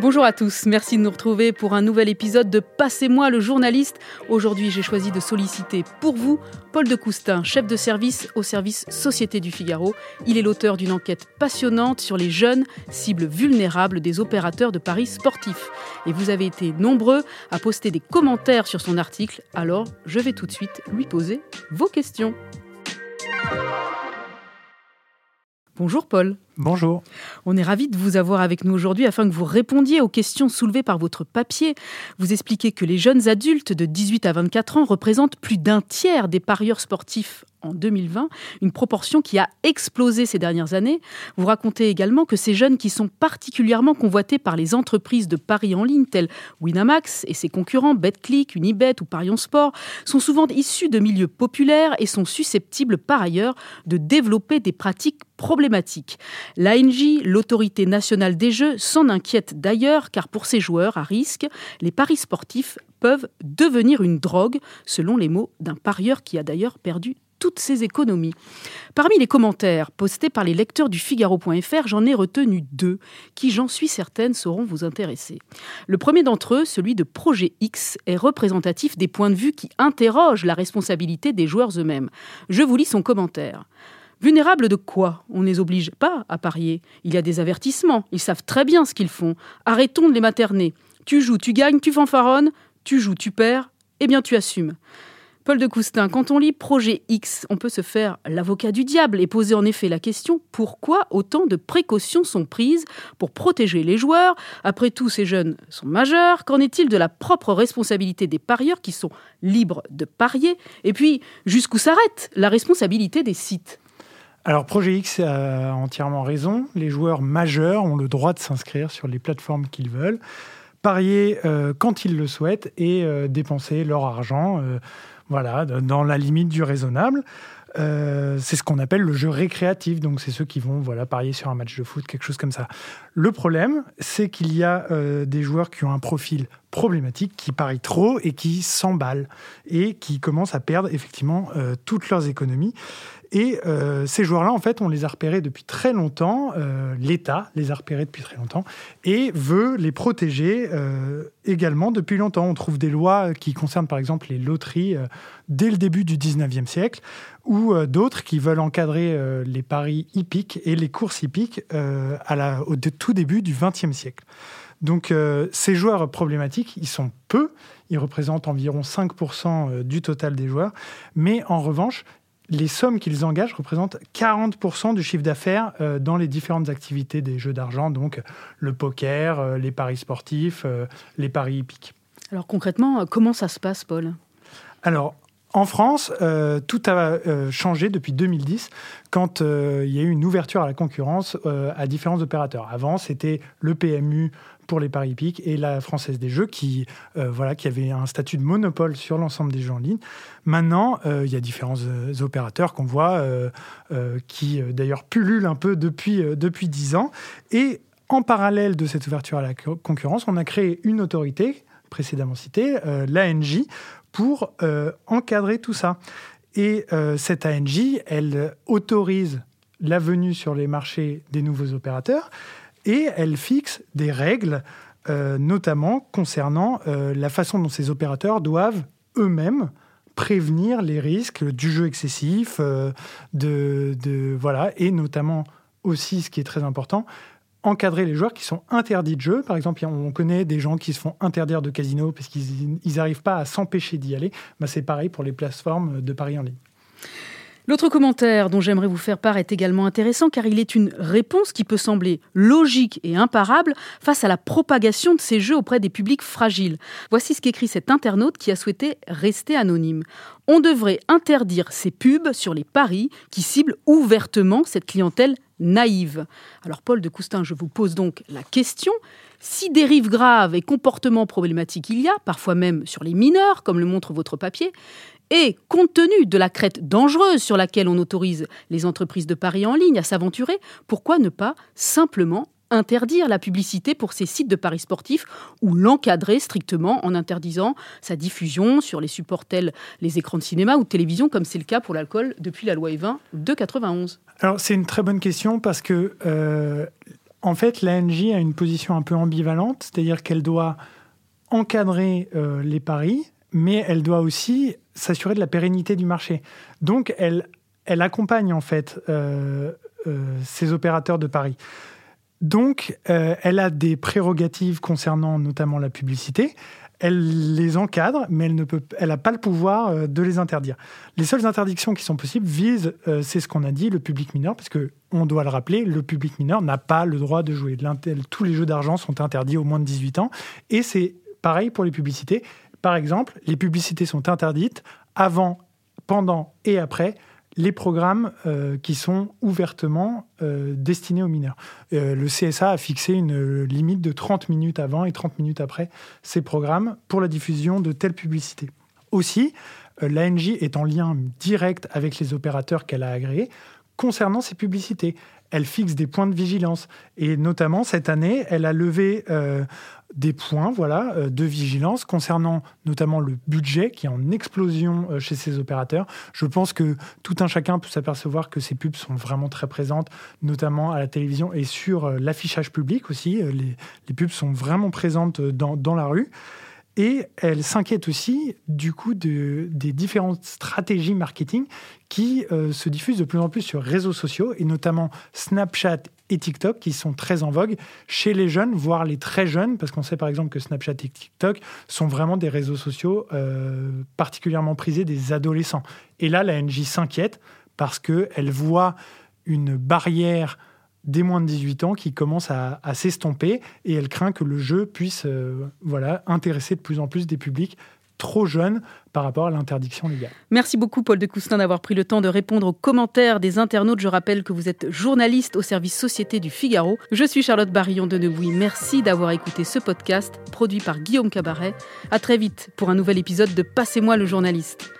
Bonjour à tous, merci de nous retrouver pour un nouvel épisode de Passez-moi le journaliste. Aujourd'hui, j'ai choisi de solliciter pour vous Paul de Coustin, chef de service au service Société du Figaro. Il est l'auteur d'une enquête passionnante sur les jeunes cibles vulnérables des opérateurs de paris sportifs. Et vous avez été nombreux à poster des commentaires sur son article, alors je vais tout de suite lui poser vos questions. Bonjour Paul. Bonjour. On est ravi de vous avoir avec nous aujourd'hui afin que vous répondiez aux questions soulevées par votre papier. Vous expliquez que les jeunes adultes de 18 à 24 ans représentent plus d'un tiers des parieurs sportifs en 2020, une proportion qui a explosé ces dernières années. Vous racontez également que ces jeunes qui sont particulièrement convoités par les entreprises de paris en ligne telles Winamax et ses concurrents BetClick, Unibet ou Parion Sport sont souvent issus de milieux populaires et sont susceptibles par ailleurs de développer des pratiques problématiques. L'ANJ, l'autorité nationale des jeux, s'en inquiète d'ailleurs car pour ces joueurs à risque, les paris sportifs peuvent devenir une drogue, selon les mots d'un parieur qui a d'ailleurs perdu toutes ses économies. Parmi les commentaires postés par les lecteurs du Figaro.fr, j'en ai retenu deux qui, j'en suis certaine, sauront vous intéresser. Le premier d'entre eux, celui de Projet X, est représentatif des points de vue qui interrogent la responsabilité des joueurs eux-mêmes. Je vous lis son commentaire. Vulnérables de quoi On ne les oblige pas à parier. Il y a des avertissements, ils savent très bien ce qu'ils font. Arrêtons de les materner. Tu joues, tu gagnes, tu fanfaronnes, tu joues, tu perds, eh bien tu assumes. Paul de Coustin, quand on lit Projet X, on peut se faire l'avocat du diable et poser en effet la question pourquoi autant de précautions sont prises pour protéger les joueurs? Après tout, ces jeunes sont majeurs. Qu'en est-il de la propre responsabilité des parieurs qui sont libres de parier? Et puis, jusqu'où s'arrête la responsabilité des sites? Alors Projet X a entièrement raison. Les joueurs majeurs ont le droit de s'inscrire sur les plateformes qu'ils veulent, parier euh, quand ils le souhaitent et euh, dépenser leur argent. Euh, voilà, dans la limite du raisonnable. C'est ce qu'on appelle le jeu récréatif. Donc, c'est ceux qui vont voilà, parier sur un match de foot, quelque chose comme ça. Le problème, c'est qu'il y a des joueurs qui ont un profil problématique, qui parient trop et qui s'emballent et qui commencent à perdre effectivement euh, toutes leurs économies. Et euh, ces joueurs-là, en fait, on les a repérés depuis très longtemps. Euh, L'État les a repérés depuis très longtemps et veut les protéger également depuis longtemps. On trouve des lois qui concernent, par exemple, les loteries dès le début du 19e siècle ou d'autres qui veulent encadrer les paris hippiques et les courses hippiques au tout début du 20e siècle. Donc ces joueurs problématiques, ils sont peu, ils représentent environ 5% du total des joueurs, mais en revanche, les sommes qu'ils engagent représentent 40% du chiffre d'affaires euh, dans les différentes activités des jeux d'argent, donc le poker, euh, les paris sportifs, euh, les paris hippiques. Alors concrètement, comment ça se passe, Paul? Alors, en France, tout a changé depuis 2010 quand il y a eu une ouverture à la concurrence à différents opérateurs. Avant, c'était le PMU pour les paris hippiques et la Française des Jeux qui, euh, voilà, qui avait un statut de monopole sur l'ensemble des jeux en ligne. Maintenant, euh, il y a différents euh, opérateurs qu'on voit qui d'ailleurs pullulent un peu depuis, depuis 10 ans. Et en parallèle de cette ouverture à la concurrence, on a créé une autorité précédemment citée, l'ANJ, pour encadrer tout ça. Et cette ANJ, elle autorise la venue sur les marchés des nouveaux opérateurs, et elle fixe des règles, euh, notamment concernant euh, la façon dont ces opérateurs doivent eux-mêmes prévenir les risques du jeu excessif, euh, de, voilà, et notamment aussi, ce qui est très important, encadrer les joueurs qui sont interdits de jeu. Par exemple, on connaît des gens qui se font interdire de casino parce qu'ils n'arrivent pas à s'empêcher d'y aller. Bah, c'est pareil pour les plateformes de paris en ligne. L'autre commentaire dont j'aimerais vous faire part est également intéressant car il est une réponse qui peut sembler logique et imparable face à la propagation de ces jeux auprès des publics fragiles. Voici ce qu'écrit cet internaute qui a souhaité rester anonyme. On devrait interdire ces pubs sur les paris qui ciblent ouvertement cette clientèle naïve. Alors Paul de Coustin, je vous pose donc la question. Si dérives graves et comportements problématiques il y a, parfois même sur les mineurs, comme le montre votre papier, et compte tenu de la crête dangereuse sur laquelle on autorise les entreprises de paris en ligne à s'aventurer, pourquoi ne pas simplement interdire la publicité pour ces sites de paris sportifs ou l'encadrer strictement en interdisant sa diffusion sur les supports tels les écrans de cinéma ou de télévision, comme c'est le cas pour l'alcool depuis la loi E20 de 91 Alors c'est une très bonne question parce que euh, En fait, l'ANJ a une position un peu ambivalente, c'est-à-dire qu'elle doit encadrer euh, les paris, mais elle doit aussi s'assurer de la pérennité du marché. Donc, elle, accompagne en fait euh, ces opérateurs de paris. Donc, elle a des prérogatives concernant notamment la publicité elle les encadre, mais elle n'a pas le pouvoir euh, de les interdire. Les seules interdictions qui sont possibles visent, euh, c'est ce qu'on a dit, le public mineur, parce que on doit le rappeler, le public mineur n'a pas le droit de jouer. Tous les jeux d'argent sont interdits au moins de 18 ans, et c'est pareil pour les publicités. Par exemple, les publicités sont interdites avant, pendant et après les programmes euh, qui sont ouvertement euh, destinés aux mineurs. Euh, le CSA a fixé une limite de 30 minutes avant et 30 minutes après ces programmes pour la diffusion de telles publicités. Aussi, l'ANJ est en lien direct avec les opérateurs qu'elle a agréés concernant ces publicités. Elle fixe des points de vigilance. Et notamment, cette année, elle a levé des points voilà, euh, de vigilance concernant notamment le budget qui est en explosion euh, chez ces opérateurs. Je pense que tout un chacun peut s'apercevoir que ces pubs sont vraiment très présentes, notamment à la télévision et sur euh, l'affichage public aussi. Les, pubs sont vraiment présentes dans, dans la rue. Et elle s'inquiète aussi du coup de, des différentes stratégies marketing qui se diffusent de plus en plus sur réseaux sociaux, et notamment Snapchat et TikTok qui sont très en vogue chez les jeunes, voire les très jeunes, parce qu'on sait par exemple que Snapchat et TikTok sont vraiment des réseaux sociaux euh, particulièrement prisés des adolescents. Et là, la NJ s'inquiète parce qu'elle voit une barrière des moins de 18 ans qui commence à, s'estomper et elle craint que le jeu puisse euh, voilà, intéresser de plus en plus des publics trop jeune par rapport à l'interdiction légale. Merci beaucoup Paul de Coustin d'avoir pris le temps de répondre aux commentaires des internautes. Je rappelle que vous êtes journaliste au service Société du Figaro. Je suis Charlotte Barillon de Nebouy. Merci d'avoir écouté ce podcast produit par Guillaume Cabaret. À très vite pour un nouvel épisode de Passez-moi le journaliste.